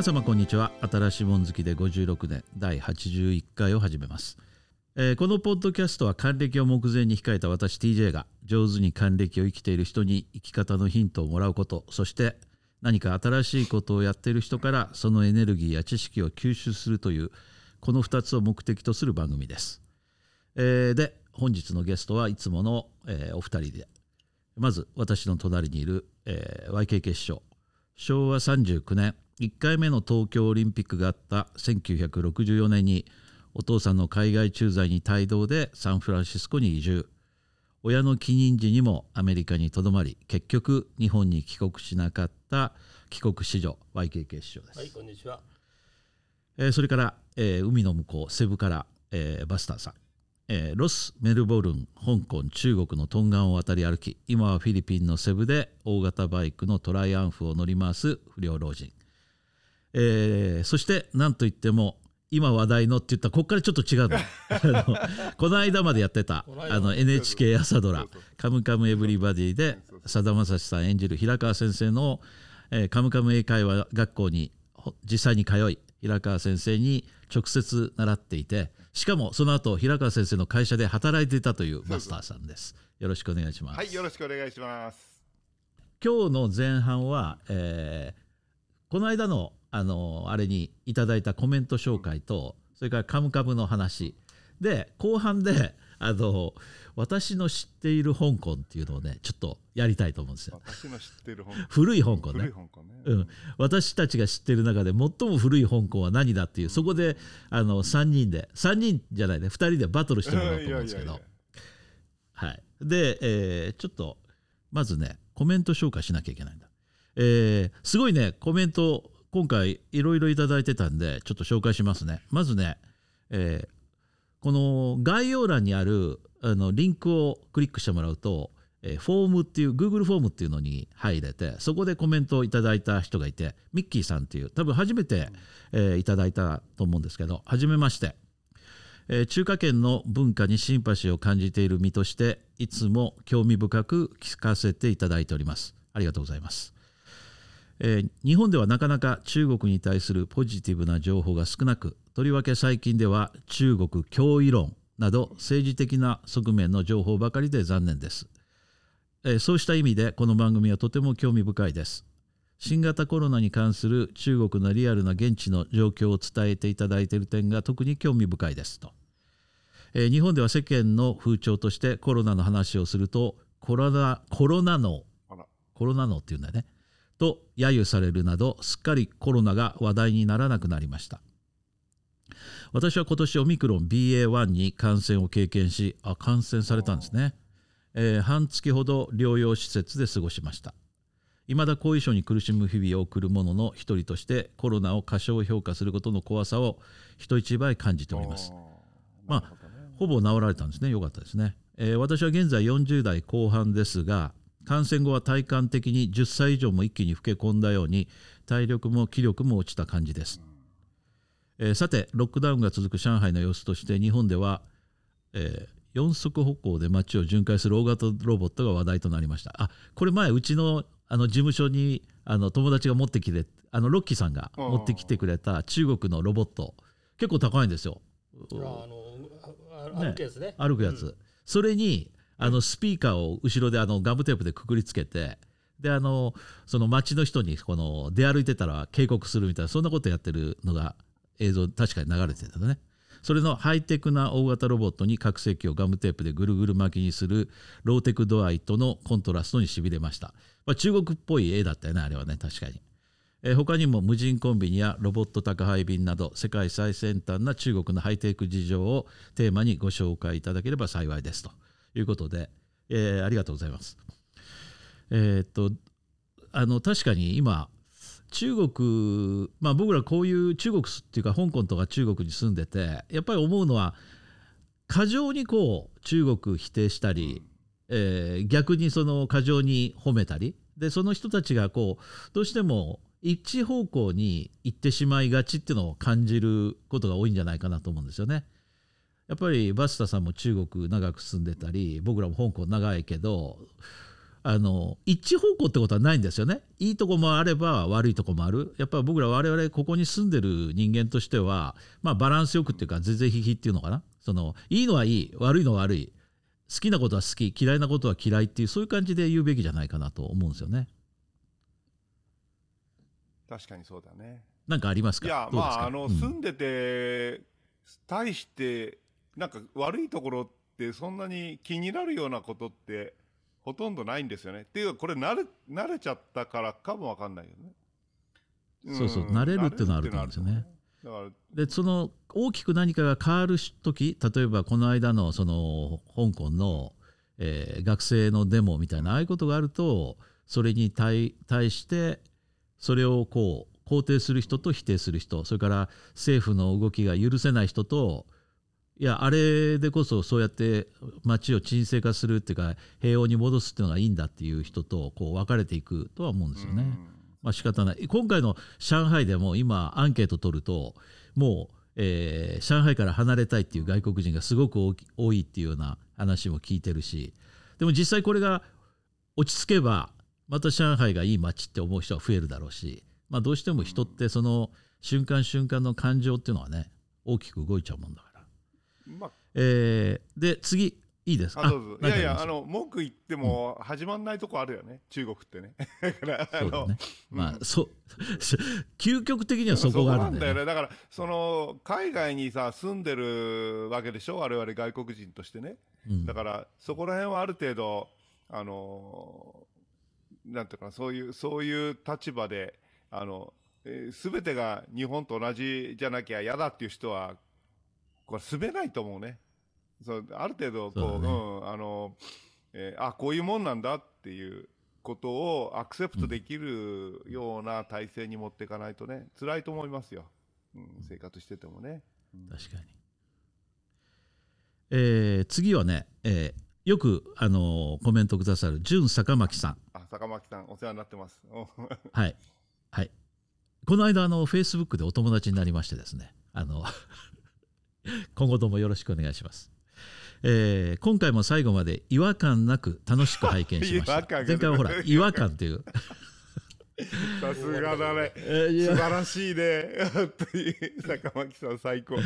皆様こんにちは。新しいもん好きで56年第81回を始めます、えーこのポッドキャストは還暦を目前に控えた私 TJ が上手に還暦を生きている人に生き方のヒントをもらうことそして何か新しいことをやっている人からそのエネルギーや知識を吸収するというこの2つを目的とする番組です、えーで本日のゲストはいつもの、えーお二人でまず私の隣にいる、えー YKK 師匠昭和39年1回目の東京オリンピックがあった1964年にお父さんの海外駐在に帯同でサンフランシスコに移住。親の帰任時にもアメリカにとどまり結局日本に帰国しなかった帰国子女 YKK 師匠です、はい、こんにちは。えーそれから、えー海の向こうセブから、えーバスターさん、えーロスメルボルン香港中国のトンガンを渡り歩き今はフィリピンのセブで大型バイクのトライアンフを乗り回す不良老人、えーそして何といっても今話題のって言ったらここからちょっと違う の。この間までやってたあの NHK 朝ドラそうそう「カムカムエヴリバディ」でさだまさしさん演じる平川先生の、えーカムカム英会話学校にほ実際に通い平川先生に直接習っていてしかもその後平川先生の会社で働いていたという。マスターさんです。よろしくお願いします、はい、よろしくお願いします。今日の前半は、えーこの間のあのあれにいただいたコメント紹介とそれから「カムカム」の話。で後半で あの私の知っている香港っていうのをねちょっとやりたいと思うんですよ。私の知ってる香港。古い香港ね。ね。うん、私たちが知ってる中で最も古い香港は何だっていうそこであの3人で3人じゃないね2人でバトルしてもらおうと思うんですけど。いやいやいはい、で、えーちょっとまずねコメント紹介しなきゃいけないんだ、えーすごいねコメント今回いろいろいただいてたんでちょっと紹介しますね。まずね、えーこの概要欄にあるあのリンクをクリックしてもらうと、えーフォームっていう Google フォームっていうのに入れてそこでコメントをいただいた人がいてミッキーさんっていう多分初めて、えーいただいたと思うんですけど初めまして。えー中華圏の文化にシンパシーを感じている身としていつも興味深く聞かせていただいております。ありがとうございます、えー日本ではなかなか中国に対するポジティブな情報が少なくとりわけ最近では中国脅威論など政治的な側面の情報ばかりで残念です、えーそうした意味でこの番組はとても興味深いです。新型コロナに関する中国のリアルな現地の状況を伝えていただいている点が特に興味深いです。と。えー日本では世間の風潮としてコロナの話をするとコロナコロナの、コロナのっていうんだよね。と揶揄されるなどすっかりコロナが話題にならなくなりました。私は今年オミクロン BA.1 に感染を経験しあ感染されたんですね、えー半月ほど療養施設で過ごしました。未だ後遺症に苦しむ日々を送る者の一人としてコロナを過小評価することの怖さを人一倍感じております。まあほぼ治られたんですね。よかったですね。えー私は現在40代後半ですが、感染後は体感的に10歳以上も一気に老け込んだように、体力も気力も落ちた感じです。えーさて、ロックダウンが続く上海の様子として、日本では、え4足歩行で街を巡回する大型ロボットが話題となりました。あこれ前、うちのあの事務所にあの友達が持ってきて、あのロッキーさんが持ってきてくれた中国のロボット、結構高いんですよ。あの、歩くやつね。歩くやつ、それにあのスピーカーを後ろであのガムテープでくくりつけてであのその街の人にこの出歩いてたら警告するみたいなそんなことやってるのが映像確かに流れてたね。それのハイテクな大型ロボットに拡声器をガムテープでぐるぐる巻きにするローテク度合いとのコントラストにしびれました、まあ、中国っぽい絵だったよねあれはね確かに。えー他にも無人コンビニやロボット宅配便など世界最先端な中国のハイテク事情をテーマにご紹介いただければ幸いですと。いうことで、えーありがとうございます。えーっとあの確かに今中国まあ僕らこういう中国っていうか香港とか中国に住んでてやっぱり思うのは過剰にこう中国否定したり、えー逆にその過剰に褒めたりでその人たちがこうどうしても一方向に行ってしまいがちっていうのを感じることが多いんじゃないかなと思うんですよね。やっぱりバスタさんも中国長く住んでたり僕らも香港長いけどあの一方向ってことはないんですよね。いいとこもあれば悪いとこもある。やっぱり僕ら我々ここに住んでる人間としては、まあ、バランスよくっていうか是々非々っていうのかな。そのいいのはいい悪いのは悪い。好きなことは好き嫌いなことは嫌いっていうそういう感じで言うべきじゃないかなと思うんですよね。確かにそうだね。なんかありますか？いや、まあ、あの、うん。住んでて、対して、なんか悪いところってそんなに気になるようなことってほとんどないんですよね。っていうか、これ慣れ、慣れちゃったからかもわかんないよね。そうそうん慣れるっていうのはあると思うんですよね。だから、でその大きく何かが変わる時例えばこの間のその香港の、えー学生のデモみたいなああいうことがあるとそれに対対してそれをこう肯定する人と否定する人それから政府の動きが許せない人といやあれでこそそうやって街を沈静化するっていうか平穏に戻すっていうのがいいんだっていう人とこう分かれていくとは思うんですよね。まあ仕方ない今回の上海でも今アンケート取るともう、えー上海から離れたいっていう外国人がすごく多いっていうような話も聞いてるしでも実際これが落ち着けばまた上海がいい街って思う人は増えるだろうし、まあ、どうしても人ってその瞬間瞬間の感情っていうのはね大きく動いちゃうもんだから。まあ、えーで次いいですか？いやいや、あの、文句言っても始まんないとこあるよね、中国ってね。だから、あの、そうだね。まあ、うんそう究極的にはそこがあるんだよね。だよね。だから、その、海外にさ、住んでるわけでしょ？我々外国人としてね。うんだから、そこら辺はある程度、あの、なんていうかな、そういう、そういう立場で、あの、すべてが日本と同じじゃなきゃ嫌だっていう人は、これ住めないと思うね。そう、ある程度、こう、そうだねうん、あの、えーあ、こういうもんなんだっていうことをアクセプトできるような体制に持っていかないとね、辛いと思いますよ。うん、生活しててもね。確かに。えー次はね、えーよく、あのーコメントくださる純坂巻さん。あ、坂巻さん、お世話になってます。お はい。はい。この間、あの、フェイスブックでお友達になりましてですね、あの、今後ともよろしくお願いします。えー今回も最後まで違和感なく楽しく拝見しまし 違た前回はほら 違和感っていう、さすがだね。素晴らしいね。本当に坂巻さん最高。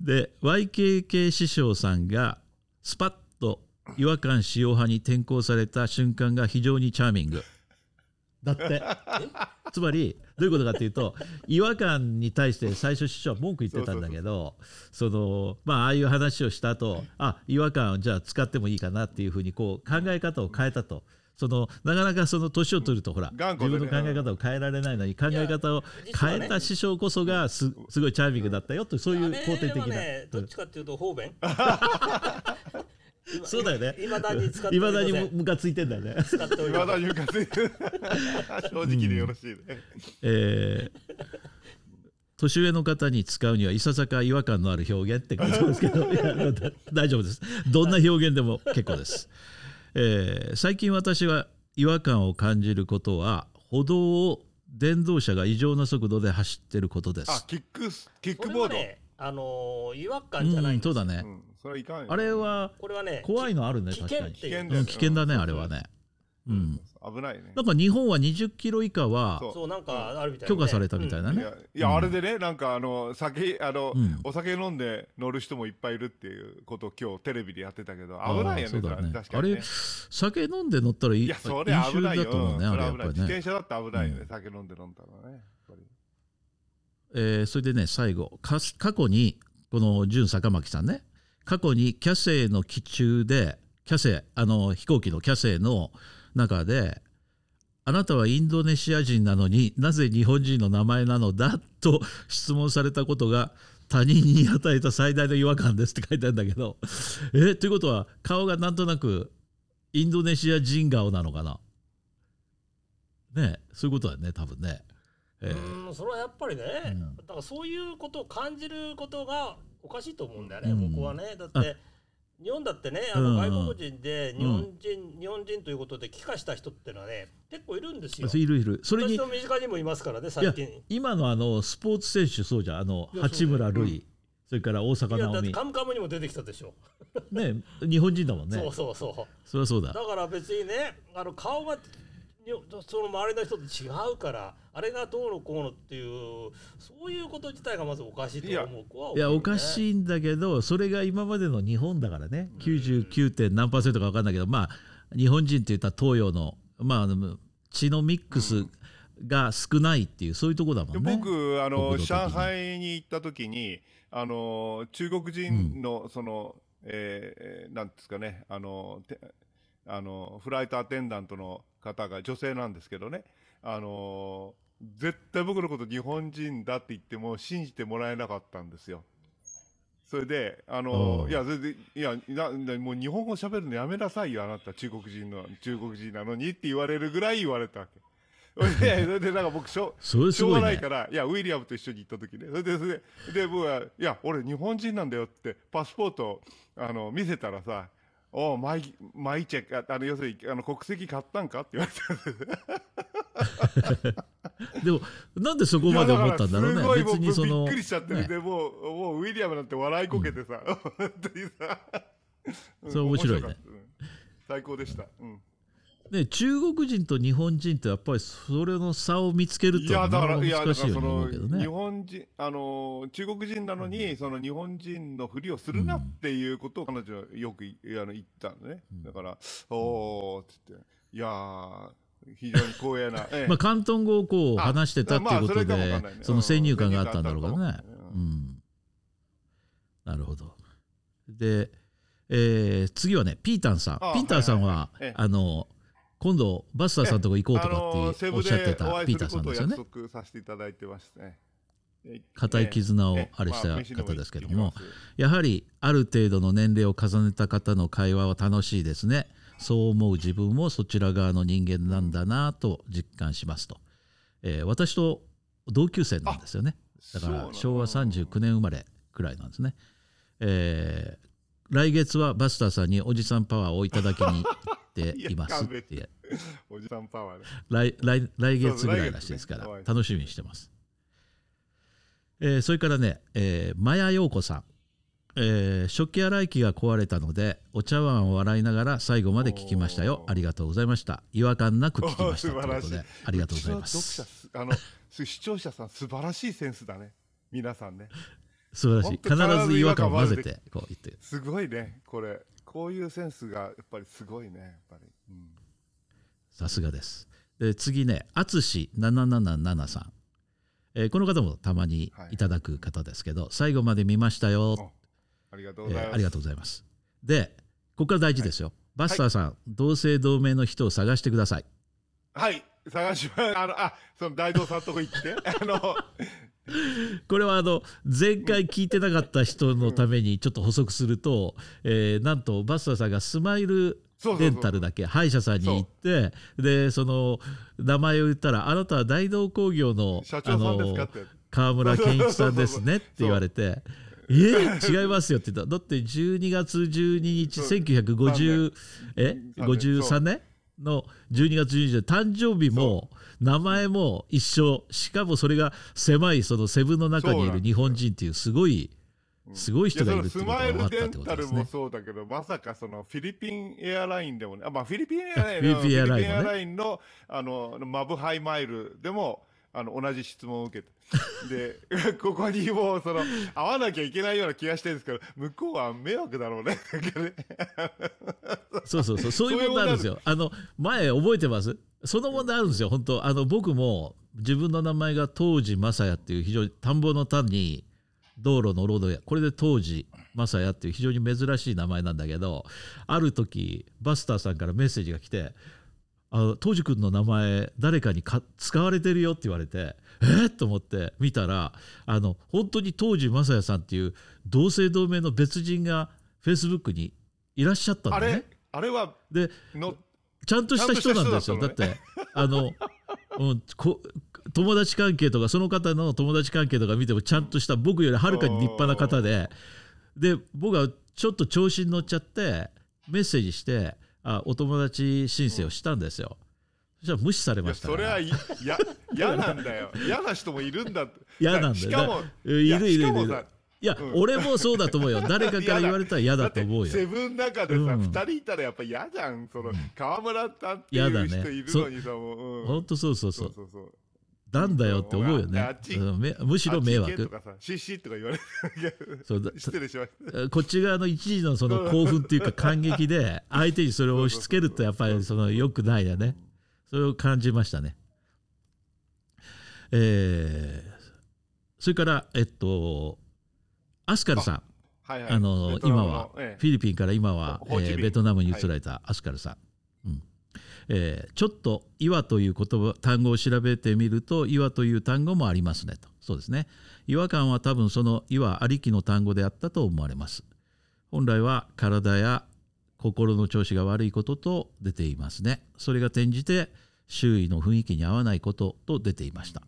で YKK 師匠さんがスパッと違和感使用派に転向された瞬間が非常にチャーミングだってつまりどういうことかっていうと 違和感に対して最初師匠は文句言ってたんだけどそのまあああいう話をした後あ違和感をじゃあ使ってもいいかなっていうふうにこう考え方を変えたと。そのなかなかその年を取るとほら自分の考え方を変えられないのに考え方を変えた師匠こそがすすごいチャーミングだったよとそういう肯定的な。ね、どっちかっていうと方便 そうだよね。いまだに使っていまだにムカついてんだよね。使っておりませんまだ言うかついてる正直でよろしいね。えー年上の方に使うにはいささか違和感のある表現って書いてますけど 大丈夫ですどんな表現でも結構です、えー最近私は違和感を感じることは歩道を電動車が異常な速度で走ってることであす、キックス、キッこクボード。あのー違和感じゃないですうんんそうだね、うん、それはいかんよ。あれはこれはね怖いのあるね危確かに。危険うん危険だねあれはね。うん。危ないね。なんか日本は20キロ以下はそう。そうなんかあるみたいなね。許可されたみたいないね、やいや、あれでね、なんかあの酒あの、うん。お酒飲んで乗る人もいっぱいいるっていうことを今日テレビでやってたけど、危ないよね、あーそうだね。確かにね。あれ。酒飲んで乗ったらいいいや、それ危ないよ。飲酒だと思うね自ぱりね。転車だって危ないよね、うん。酒飲んで飲んだらね。えーそれでね最後過去にこの純坂巻さんね過去にキャセイの機中でキャセあの飛行機のキャセイの中であなたはインドネシア人なのになぜ日本人の名前なのだと 質問されたことが他人に与えた最大の違和感ですって書いてあるんだけどえということは顔がなんとなくインドネシア人顔なのかな？ねそういうことだよね多分ね。えーうんそれはやっぱりね、うん。だからそういうことを感じることがおかしいと思うんだよね、うん。僕はね。だって日本だってねあのうん。外国人で日本人、日本人ということで帰化した人ってのはね結構いるんですよ。いるいる。それに私の身近にもいますからね最近。今のあのスポーツ選手そうじゃん。あの八村塁。それから大阪いやだなおみってカムカムにも出てきたでしょ、ね日本人だもんね。そうそうそう。そりゃそうだ。だから別にねあの顔がにその周りの人と違うからあれがどうのこうのっていうそういうこと自体がまずおかしいと思う。子は多いやおかいしいんだけどそれが今までの日本だからね。99. 点何パーセントか分かんないけどまあ日本人って言ったら東洋のまああの血のミックスが少ないっていうそういうとこだもんね。僕あの上海に行った時にあの中国人のその、えーなんですかねあのてあのフライトアテンダントの方が女性なんですけどねあの絶対僕のこと日本人だって言っても信じてもらえなかったんですよ。それで、あおの、ういや、それで、いや、な、なもう日本語喋るのやめなさいよ、あなた、中国人の、中国人なのにって言われるぐらい言われたわけ。それで、それでなんか僕、しょそれしょうがないから、いや、ウィリアムと一緒に行った時ね。それで、それで、で、僕は、いや、俺日本人なんだよって、パスポートを、あの、見せたらさ、おう、マイ、マイチェック、あの、要するに、あの、国籍買ったんかって言われて。でもなんでそこまで思ったんだろうね。別にそのびっくりしちゃってる、ね。でもう、もうウィリアムなんて笑いこけてさ、本当にさ。うん。それ面白いね。最高でした。うんね中国人と日本人ってやっぱりそれの差を見つけるといやだから、いや、だ難しいようからその、に思うけどね日。本人、あの、中国人なのに、その日本人のふりをするなっていうことを彼女はよくいあの言ったのね。だから、おーっつって、いやー、非常に光栄な。ええまあ、広東語をこうあ話してたっていうことまあそねその先入観があったんだろうからねうんなるほど。で、えー次はね、ピータンさん。あピータンさんは、はいはいええあの、今度、バスターさんとこ行こうとかっておっしゃってたピーターさんですよねさせていただいてましてね。え固い絆をええあれした方ですけどもやはりある程度の年齢を重ねた方の会話は楽しいですね。そう思う自分もそちら側の人間なんだなと実感しますと。えー私と同級生なんですよね。だから昭和39年生まれくらいなんですね。えー来月はバスターさんにおじさんパワーをいただきにていますって。おじさんパワーで。来来来月ぐらいらしいですから楽しみにしてます。えーそれからね、えー、マヤ陽子さん、えー食器洗い機が壊れたのでお茶碗を洗いながら最後まで聞きましたよ。ありがとうございました。違和感なく聞きました。ということでありがとうございます。す、あの、視聴者さん、素晴らしいセンスだね。皆さんね。素晴らしい。必ず違和感を混ぜて。こう言って。すごいね、これ。こういうセンスが、やっぱりすごいね、やっぱり。うんさすがですで次ね淳777さん、えーこの方もたまにいただく方ですけど、最後まで見ましたよありがとうございます。えーありがとうございます。で、ここから大事ですよ。バスターさん、同姓同名の人を探してください。はい、探します。あの、あ、その大道さんとこ行って。あの、これはあの前回聞いてなかった人のためにちょっと補足すると、えーなんとバスターさんがスマイルそうそうそう。デンタルだけ歯医者さんに行ってでその名前を言ったらあなたは大道工業の社長さんですか？あのって。川村健一さんですね？って言われて。え？ー違いますよって言った。だって12月12日そう。1950え？そう。53年？の12月12日で誕生日も名前も一緒。しかもそれが狭いそのセブンの中にいる日本人っていうすごいすごい人がいるっていうことが分かったってことタルもですね。そうだけど、まさかそのフィリピンエアラインでもね、あまあ、フィリピンエアラインフィリピンエアラインもね。フィリピンエアラインのあのマブハイマイルでもあの同じ質問を受けて。で、ここにもうその会わなきゃいけないような気がしてるんですけど、向こうは迷惑だろうね。そうそうそうそういう問題あるんですよ。あの前覚えてます？その問題あるんですよ本当あの僕も自分の名前が当時正也っていう非常に田んぼの田に道路のロードやこれで当時正也っていう非常に珍しい名前なんだけどある時バスターさんからメッセージが来て「あ当時君の名前誰かにか使われてるよ」って言われてえっと思って見たらあの本当に当時正也さんっていう同姓同名の別人がフェイスブックにいらっしゃったんあだねれ？あれはでのちゃんとした人なんですよ。だちゃんとした人だってあの、うん、こ友達関係とかその方の友達関係とか見てもちゃんとした僕よりはるかに立派な方でで僕はちょっと調子に乗っちゃってメッセージしてあお友達申請をしたんですよ。そしたら無視されましたそれはいや嫌なんだよ。嫌な人もいるんだ。嫌なんだよしかも、いるいるいるいや、俺もそうだと思うよ 誰かから言われたら嫌だと思うよセブンの中でさ、うん二人いたらやっぱ嫌じゃん。その、川村さんって嫌だねいう人いるのにさ、もう。うんほんとそうそうそそううそうそう。なんだよって思うよね。うんめむしろ迷惑。シッシッとか言われて、そうだ。失礼しました。こっち側の一時のその興奮っていうか感激で 相手にそれを押し付けるとやっぱりその良くないよね。それを感じましたね。えーそれからえっとアスカルさん。はいはい。あの今はええ。フィリピンから今は、えーベトナムに移られたアスカルさんえーちょっと「岩」という言葉単語を調べてみると「岩」という単語もありますねと。そうですね。違和感は多分その「岩」ありきの単語であったと思われます。本来は体や心の調子が悪いことと出ていますね。それが転じて周囲の雰囲気に合わないことと出ていました。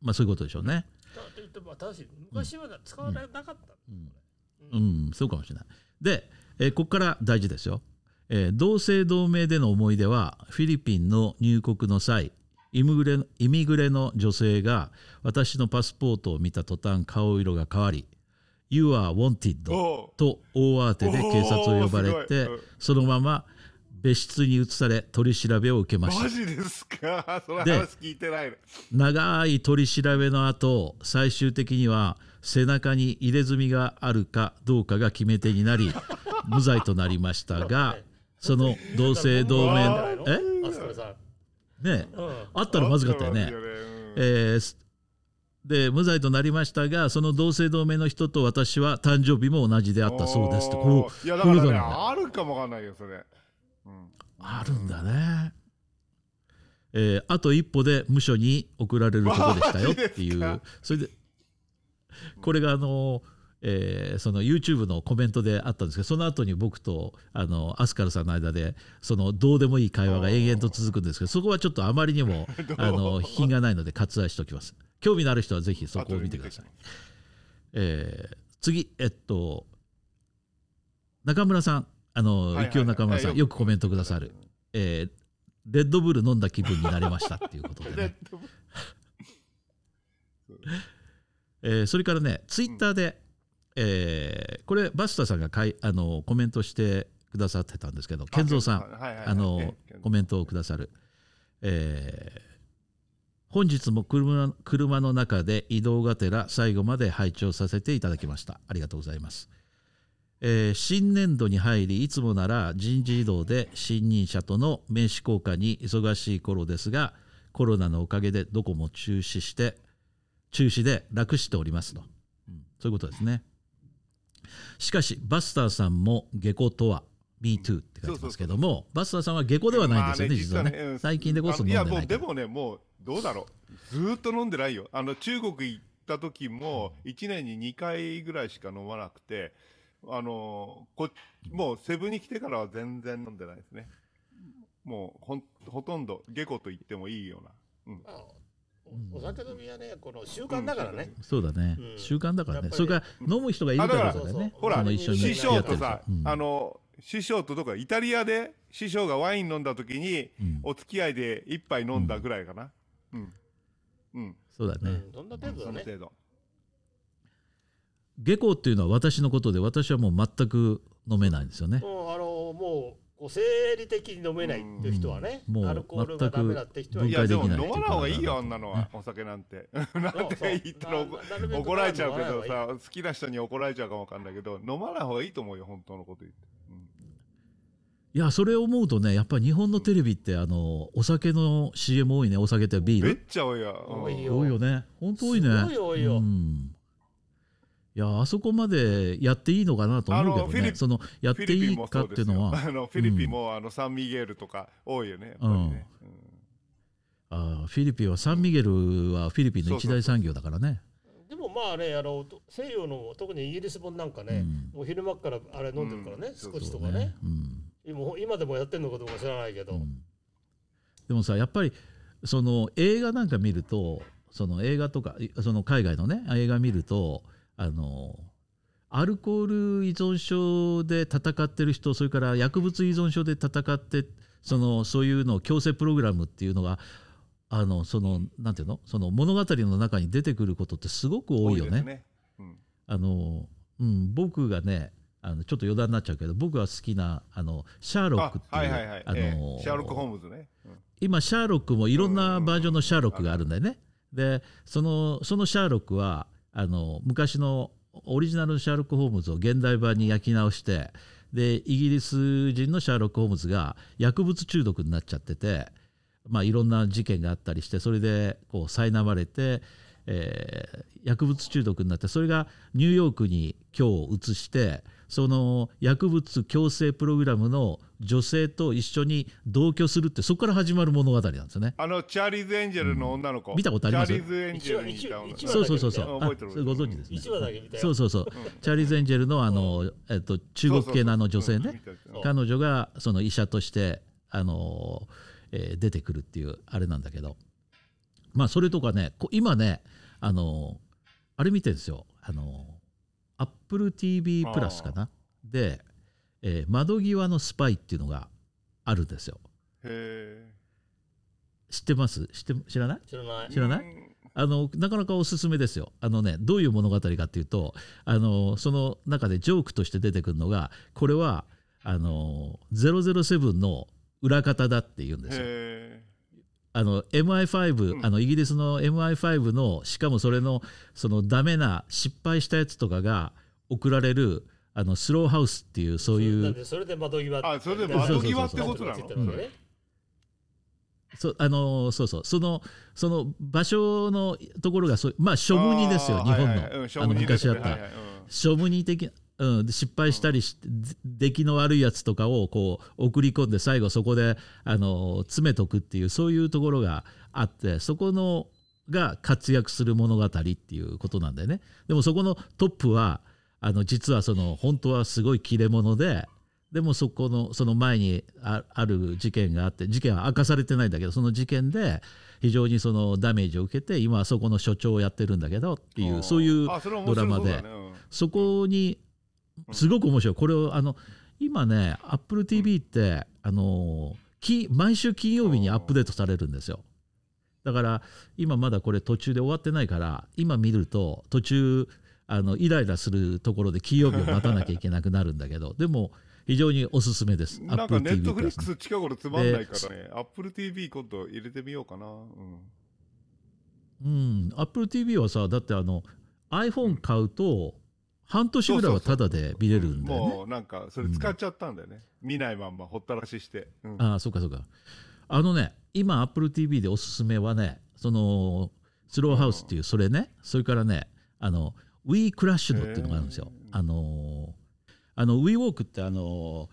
まあそういうことでしょうね。だと言っても正しい昔は使われなかった、うん、そうかもしれない。で、えーここから大事ですよ、えー同姓同名での思い出はフィリピンの入国の際イミグレイミグレの女性が私のパスポートを見た途端顔色が変わり「You are wanted お」う。と大慌てで警察を呼ばれてそのまま別室に移され取り調べを受けました。マジですか？そので話聞いてないの。長い取り調べの後最終的には背中に入れ墨があるかどうかが決め手になり無罪となりましたがその同姓同名え？ねうん、あったらまずかったよね。えーすで無罪となりましたがその同姓同名の人と私は誕生日も同じであったそうですとこおー。いやだからねあるかもわかんないよそれ、うん、あるんだね、えーあと一歩で無所に送られるとこでしたよってい マうそれでこれがあの、えーその YouTube のコメントであったんですけどその後に僕とあのアスカルさんの間でそのどうでもいい会話が延々と続くんですけどそこはちょっとあまりにも あの品がないので割愛しておきます。興味のある人はぜひそこを見てください、えー次えっと中村さん。あの、はいはい幸男中村さんはいよくコメントくださる、えーレッドブル飲んだ気分になれました。っていうことでレね えーそれからねツイッターで、えーこれバスタさんがかいあのコメントしてくださってたんですけど健三さんはいはいはいあのええコメントをくださる、えー本日も車車の中で移動がてら最後まで拝聴させていただきました。ありがとうございます、えー新年度に入りいつもなら人事異動で新任者との名刺交換に忙しい頃ですがコロナのおかげでどこも中止して中止で楽しておりますと、うんそういうことですねしかしバスターさんも下戸とは MeToo って書いてますけどもバスターさんは下戸ではないんですよね、実はね。うん。最近でこそ飲んであないいやもうでもねもうどうだろう。ずーっと飲んでないよ。あの中国行った時も1年に2回ぐらいしか飲まなくてあのこもうセブンに来てからは全然飲んでないですね。もうほんほとんど下戸と言ってもいいような、うん、あおお酒飲みはねこの習慣だからね、そうだね、うん。習慣だからね。それから飲む人がいるからだよね。ほらその一緒に師匠とさ、うん。あの師匠とどこかイタリアで師匠がワイン飲んだ時に、うん。お付き合いで一杯飲んだぐらいかな。うん。うん、そうだね、うん、どんな程度だね。その程度。下校っていうのは私のことで私はもう全く飲めないんですよね。もうあのもうこう生理的に飲めないっていう人はね、うん。もうアルコールがダメだって人はいい。やでも飲まない方がいいよあんなねのは。お酒なんて。なんて言ったら怒られちゃうけどさ好きな人に怒られちゃうかもわかんないけど飲まない方がいいと思うよ本当のこと言って、うん。いやそれを思うとねやっぱり日本のテレビってあのお酒の CM 多いね。お酒ってビーめっルちゃ多いよ、うん。多いよ。多いよね。本当多いね。すごい多いよ。うんいやあそこまでやっていいのかなと思うけどね。そのやっていいフィリピンもかそうですよ。っていうのは。あのフィリピンも、あのサンミゲルとか多いよねやっぱりね、うん。あーフィリピンはサンミゲルはフィリピンの一大産業だからね。でもまあねあの西洋の特にイギリス本なんかね、うん。もう昼間っからあれ飲んでるからね、うん。スコッチとそうかね。うん。今今でもやってるのかどうか知らないけど、うん。でもさやっぱりその映画なんか見るとその映画とかいその海外のね映画見るとあのアルコール依存症で戦ってる人それから薬物依存症で戦ってそのそういうのを強制プログラムっていうのがあのそのなんていうの？その物語の中に出てくることってすごく多いよね。うん。あの、うん、僕がねあのちょっと余談になっちゃうけど僕が好きなあのシャーロックっていうシャーロック・ホームズね、うん。今シャーロックもいろんなバージョンのシャーロックがあるんだよね。でそのそのシャーロックはあの昔のオリジナルのシャーロック・ホームズを現代版に焼き直してでイギリス人のシャーロック・ホームズが薬物中毒になっちゃってて、まあ、いろんな事件があったりしてそれでこう苛まれて、えー薬物中毒になってそれがニューヨークに今日移してその薬物矯正プログラムの女性と一緒に同居するってそこから始まる物語なんですよね。あのチャーリーズ・エンジェルの女の子、見たことありますチャーリーズ・エンジェルにいた女そうそうそうそう。あ覚えてるご存知ですね。一話だけ見たよ。そうそうそう。チャーリーズ・エンジェルのあの、えっと、中国系のあの女性ね。彼女がその医者としてあの、えー出てくるっていうあれなんだけど。まあそれとかねこ今ねあのあれ見てるんですよ。あの AppleTV プラスかな？で、えー窓際のスパイ」っていうのがあるんですよ。へ知ってます？知って知らない？知らない。え知らない？あのなかなかおすすめですよ。あのねどういう物語かっていうとあのその中でジョークとして出てくるのがこれはあの007の裏方だって言うんですよ。へあの MI5、うん。あのイギリスの MI5 のしかもそれのそのダメな失敗したやつとかが送られるあのスローハウスっていうそういうそれで窓際あそれで窓際ってことなの？そあのそうそう。そのその場所のところがそうまあショムニですよ日本の、はいはいうんショあの昔あった、ねはいはい。うん。ショムニ的、うん、で失敗したりして、出来の悪いやつとかをこう送り込んで最後そこであの詰めとくっていうそういうところがあってそこのが活躍する物語っていうことなんだよね。でもそこのトップはあの実はその本当はすごい切れ者ででもそこのその前にあある事件があって事件は明かされてないんだけどその事件で非常にそのダメージを受けて今はそこの所長をやってるんだけどっていうそういうドラマでそこにすごく面白い。これをあの今ね AppleTV ってあのき毎週金曜日にアップデートされるんですよ。だから今まだこれ途中で終わってないから今見ると途中あのイライラするところで金曜日を待たなきゃいけなくなるんだけ でも非常におすすめです。なんかネットフリックス近頃つまんないからね、アップル TV 今度入れてみようかな。うん。うん、AppleTV はさだってあの iPhone 買うと半年ぐらいはタダで見れるんだよね。もうなんかそれ使っちゃったんだよね。見ないまんまほったらしして。うん、ああそうかそうか。あのね今 AppleTV でおすすめはねそのスローハウスっていうそれね。それからねあの We Crashed っていうのがあるんですよ。あのあの WeWalk ってあの、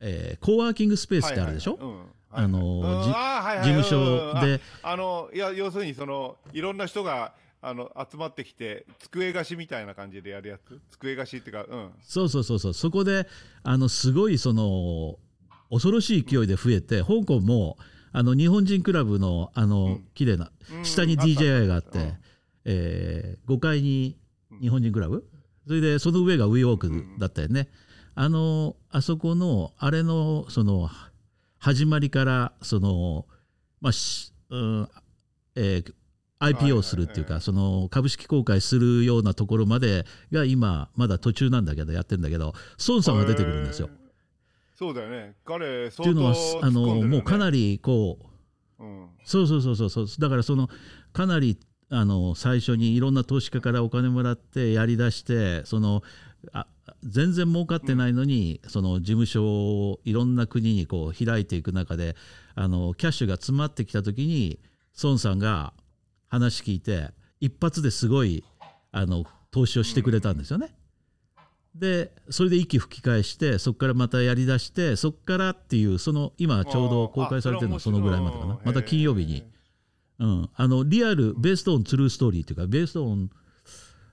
えーコワーキングスペースってあるでしょ、はいはいはい。うん。あのはいは事務所で。ああのいや要するにそのいろんな人があの集まってきて机貸しみたいな感じでやるやつ？机貸しっていうかうん。そうそうそうそう。そこであのすごいその恐ろしい勢いで増えて香港もあの日本人クラブのあの、うん。綺麗なうん。下に DJI があって、うん。え5階に日本人クラブ、それでその上が WeWalk だったよね、あのあそこのあれのその始まりからそのまあし、うんえー IPO するっていうか、その株式公開するようなところまでが今まだ途中なんだけどやってるんだけど孫さんが出てくるんですよ。そうだよね。彼っていうのはあのもうかなり、りこううん。そうそうそうそうそう。だからそのかなりあの最初にいろんな投資家からお金もらってやりだしてそのあ全然儲かってないのに、その事務所をいろんな国にこう開いていく中であのキャッシュが詰まってきた時に孫さんが話聞いて一発ですごいあの投資をしてくれたんですよね。でそれで息吹き返してそこからまたやりだしてそこからっていうその今ちょうど公開されてるのそのぐらいまでかなまた金曜日に、うん、あのリアルベーストオントゥルーストーリーっていうかベーストオン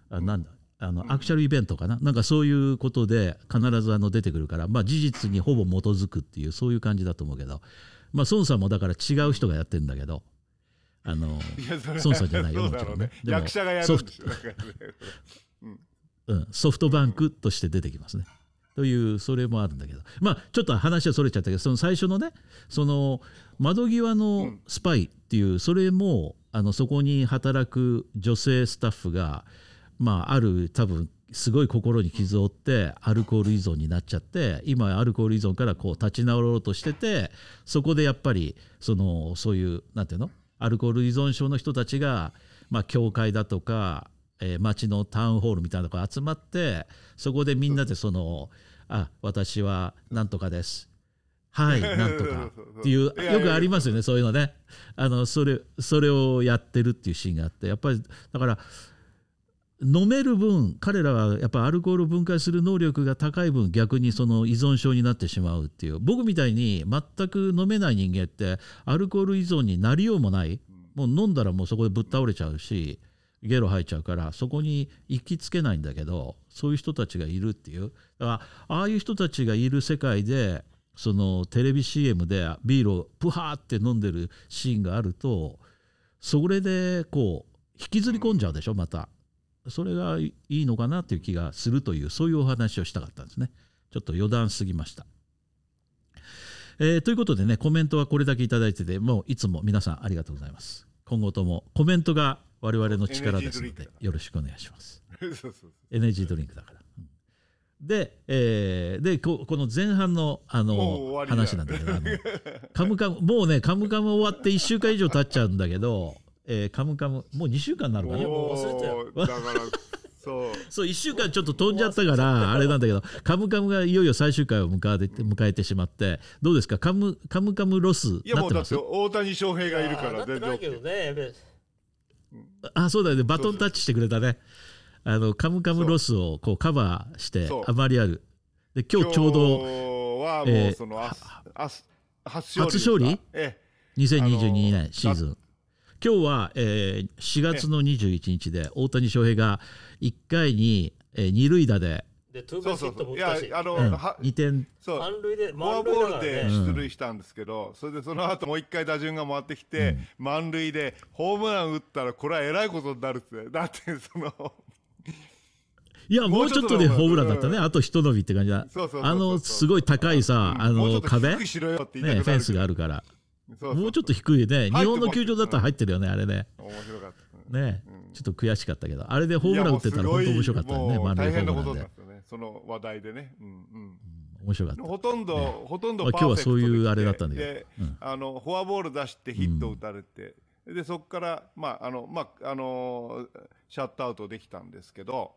あなんだあのアクシャルイベントかな？なんかそういうことで必ずあの出てくるから、まあ、事実にほぼ基づくっていうそういう感じだと思うけど、まあ、孫さんもだから違う人がやってるんだけど。あの、孫さんじゃないよそうだろうもちろんね。役者がやるんですよね。うん、ソフトバンクとして出てきますね。というそれもあるんだけど。まあちょっと話はそれちゃったけどその最初のねその窓際のスパイっていうそれもあのそこに働く女性スタッフがまあある多分すごい心に傷を負ってアルコール依存になっちゃって今アルコール依存からこう立ち直ろうとしててそこでやっぱりそのそういうなんていうの？アルコール依存症の人たちが、まあ、教会だとか、えー町のタウンホールみたいなとこ集まってそこでみんなでその「あ私はなんとかです」はいなんとか。っていうよくありますよねそういうのね。あのそれそれをやってるっていうシーンがあって。やっぱりだから飲める分彼らはやっぱアルコールを分解する能力が高い分逆にその依存症になってしまうっていう。僕みたいに全く飲めない人間ってアルコール依存になりようもない。もう飲んだらもうそこでぶっ倒れちゃうしゲロ吐いちゃうからそこに行きつけないんだけどそういう人たちがいるっていう。だからああいう人たちがいる世界でそのテレビ CM でビールをプハーって飲んでるシーンがあるとそれでこう引きずり込んじゃうでしょまた。それがいいのかなっていう気がするというそういうお話をしたかったんですね。ちょっと余談すぎました、えーということでねコメントはこれだけいただいててもういつも皆さんありがとうございます。今後ともコメントが我々の力ですのでよろしくお願いします。エネルギードリンクだから。うん。で,、えーでここの前半のあの話なんだけどあのカムカムもうねカムカム終わって1週間以上経っちゃうんだけど、えーカムカムもう2週間になるかな？もう忘れたよ。おーだからそう。そう1週間ちょっと飛んじゃったからあれなんだけどカムカムがいよいよ最終回を迎えて迎えてしまってどうですか？カムカムカムロスいやなってます？もうだって大谷翔平がいるかあーなってら全然ないけど OK ねあそうだよね。バトンタッチしてくれたね。あのカムカムロスをこうカバーしてそう。あまりある。で今日ちょうどはもえーうそのあすあす初勝利え2022あの年シーズン。今日は、えー4月の21日で大谷翔平が1回に、えー二塁打で、でトゥーそベースヒットうそう。そういも打ったし。やあの、うん。は2点。そう。満塁でフォアボールで出塁したんですけど、それでその後もう一回打順が回ってきて、満塁でホームラン打ったらこれはえらいことになるって。だってそのいやもうちょっとでホームランだったね、うん。あと一伸びって感じだ。そうそうそうそうあのすごい高いさ、あの壁、低くしろよって言いたくなね、るフェンスがあるから。そうそう。もうちょっと低いねも日本の球場だったら入ってるよねあれね。面白かった、ね、うん。ちょっと悔しかったけど。あれでホームラン打ってたら本当面白かったよね満塁ホ変なことになームランでったよねその話題でね、うんうん。面白かった。ほとんど、ね。ほとんどまあパーフェクトで今日はそういうあれだったんだけど。でうん。あのフォアボール出してヒット打たれて、でそこから、まああのまああのシャットアウトできたんですけど、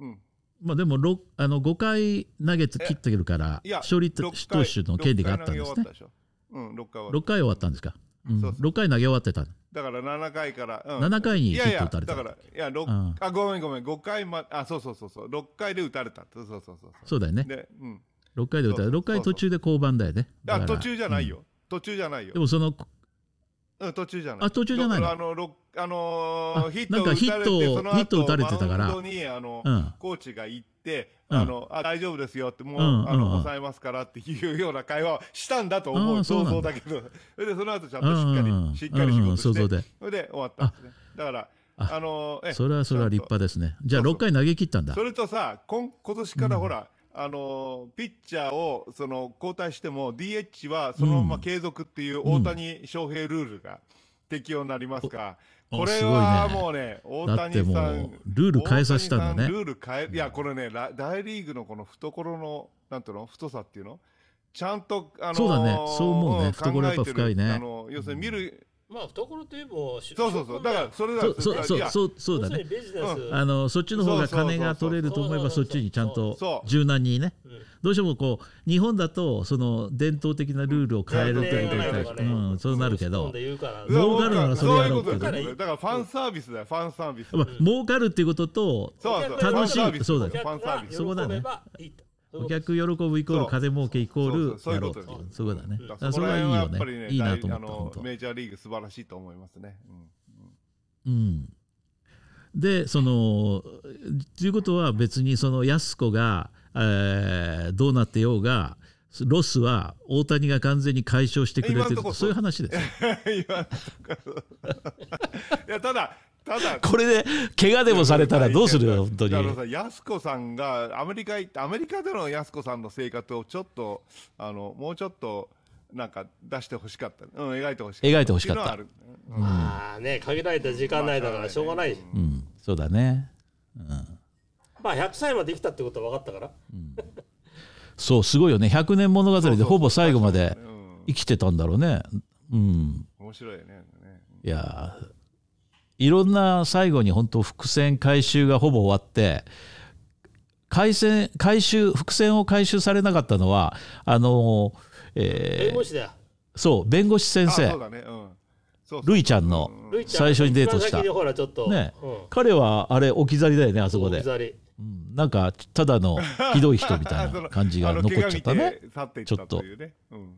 うん、まあでもろあの5回投げて切ってるから勝利投6回手の権利があったんですね。6回投げ終わったでしょ。うん、6回終わった。6回終わったんですか、うん、そうそう。6回投げ終わってただから7回から、うん。7回にいやいやヒット打たれただからいや六うん。あごめんごめん5回まあそうそうそうそう6回で打たれたそうそうそうそう。そうだよね。でうん。6回で打たれそうそう6回途中で降板だよね。だから。あ途中じゃないよ、途中じゃないよ。でもそのうん、途中じゃない。あ途中じゃないの？あの、ろあのーあヒットなんかヒット打たれてその後ヒット打たれてたから。マウンドにあの、うん。コーチが行って、うん。あのあ大丈夫ですよってもう、うんあのうん。抑えますからっていうような会話をしたんだと思う。想像だけど。それでその後ちゃんとしっかり、うんうん。しっかり仕うんうん事して、想像で。それで終わったんですねだからああのーえそれはそれは立派ですね。じゃあそうそう。6回投げ切ったんだ。それとさ今今年からほら、あのピッチャーをその交代しても DH はそのまま継続っていう大谷翔平ルールが適用になりますが、おこれはね。もうね大谷さんうルール変えさせたんだねルール変えいやこれねラ大リーグのこの懐のなんていうの？太さっていうの？ちゃんとあのそうだね。そう思うね。ん懐やっぱ深いね。あの要するに見る、まあ懐といえばしそうそうそう。だからそれだそうそうそうそうそうだね。あのそっちの方が金が取れると思えばそっちにちゃんとそう柔軟にね。うん。どうしてもこう日本だとその伝統的なルールを変えるってことに対して、うん、そうなるけど儲かるならそれやろうけど。ねそういうことだよだからファンサービスだよ。ファンサービス、まあ儲かるっていうことと楽しい。そうだよ。ファンサービス。そこだねお客喜ぶイコール金儲けイコールそうそうそういうやろうってことですいうそこだね。だだからそれはいいよね。いいなと思ったメジャーリーグ素晴らしいと思いますね。うん、でそのということは別にその安子が、えーどうなってようがロスは大谷が完全に解消してくれてるそういう話です いやただただこれで怪我でもされたらどうするよ本当に。だからさ安子さんがアメリカ行ってアメリカでの安子さんの生活をちょっとあのもうちょっとなんか出してほしかった、うん、描いてほしかった。描いてほしかった。っていうのはある。まあね限られた時間内だからしょうがない、うん、そうだね、うん、まあ100歳まで生きたってことは分かったから。そうすごいよね。100年物語でほぼ最後までうん。生きてたんだろうね。うん。面白いよね。ね。いやーいろんな最後に本当伏線回収がほぼ終わって回線回収伏線を回収されなかったのはあのーえー弁護士だよ。そう弁護士先あそう生だね。うん。そうそうルイちゃんの最初にデートした。一番先にほらちょっと。ね。うん。彼はあれ置き去りだよねあそこで。置き、去り。うん。なんかただのひどい人みたいな感じが残っちゃったね。去っていったというね。うん。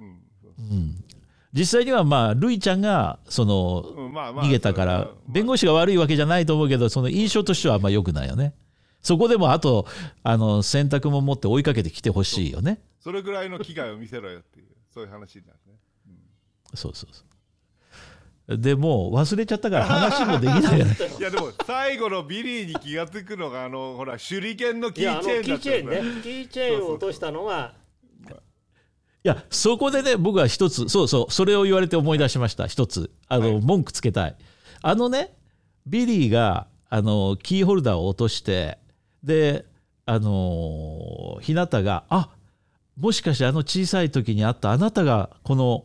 うん実際にはまあルイちゃんがそのうんまあまあ逃げたから弁護士が悪いわけじゃないと思うけどその印象としてはあんま良くないよね。そこでもあとあの選択も持って追いかけてきてほしいよね。それぐらいの気概を見せろよっていうそういう話になるね。そうそうそう。でもう忘れちゃったから話もできないよね。いやでも最後のビリーに気が付くのがあのほら手裏剣のキーチェーンだったキーチェーンねキーチェーンを落としたのがいやそこでね僕は一つそうそうそれを言われて思い出しました一つ。あの、はい。文句つけたい。あのねビリーがあのキーホルダーを落としてであの日向があもしかしてあの小さい時にあったあなたがこの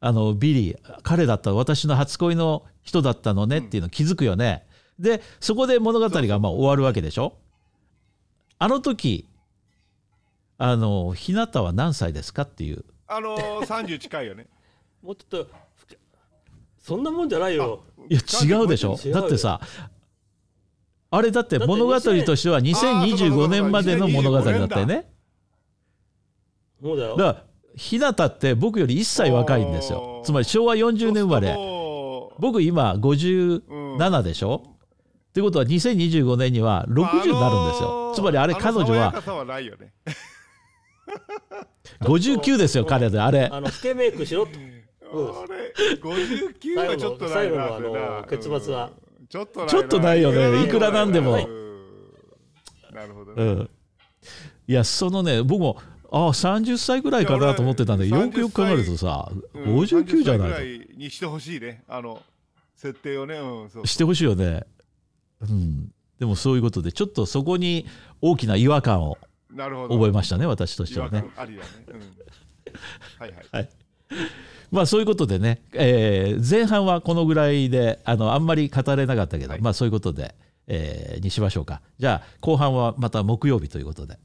あのビリー彼だった私の初恋の人だったのねっていうの気づくよね、でそこで物語がまあ終わるわけでしょ？あの時あの日向は何歳ですかっていう。あのー、30近いよね。もうちょっとそんなもんじゃないよ。いや違うでしょ。だってさあれだって物語としては2025年までの物語だったよねそうだよ。だから日向って僕より1歳若いんですよ。つまり昭和40年生まれ。れ僕今57でしょ。ってことは2025年には60になるんですよ。つまりあれ彼女ははないよね。59ですよ彼であれ。あの老けメイクしろってうん。あれ59はちょっとないな最後のあの結末は。うん。ちょっとないな。ちょっとないよね。いくらなんでも。うん。なるほどね。うん。いやそのね僕もあ30歳ぐらいかなと思ってたんでよくよく考えるとさうん。59じゃ30歳ぐらないいにしてほしいね。あの設定をね。うんそうとしてほしいよね。うん。でもそういうことでちょっとそこに大きな違和感をなるほど。覚えましたね私としてはね。うんはいはい。まあそういうことでね、えー前半はこのぐらいであのあんまり語れなかったけど、はいまあそういうことで、えーにしましょうかじゃあ後半はまた木曜日ということで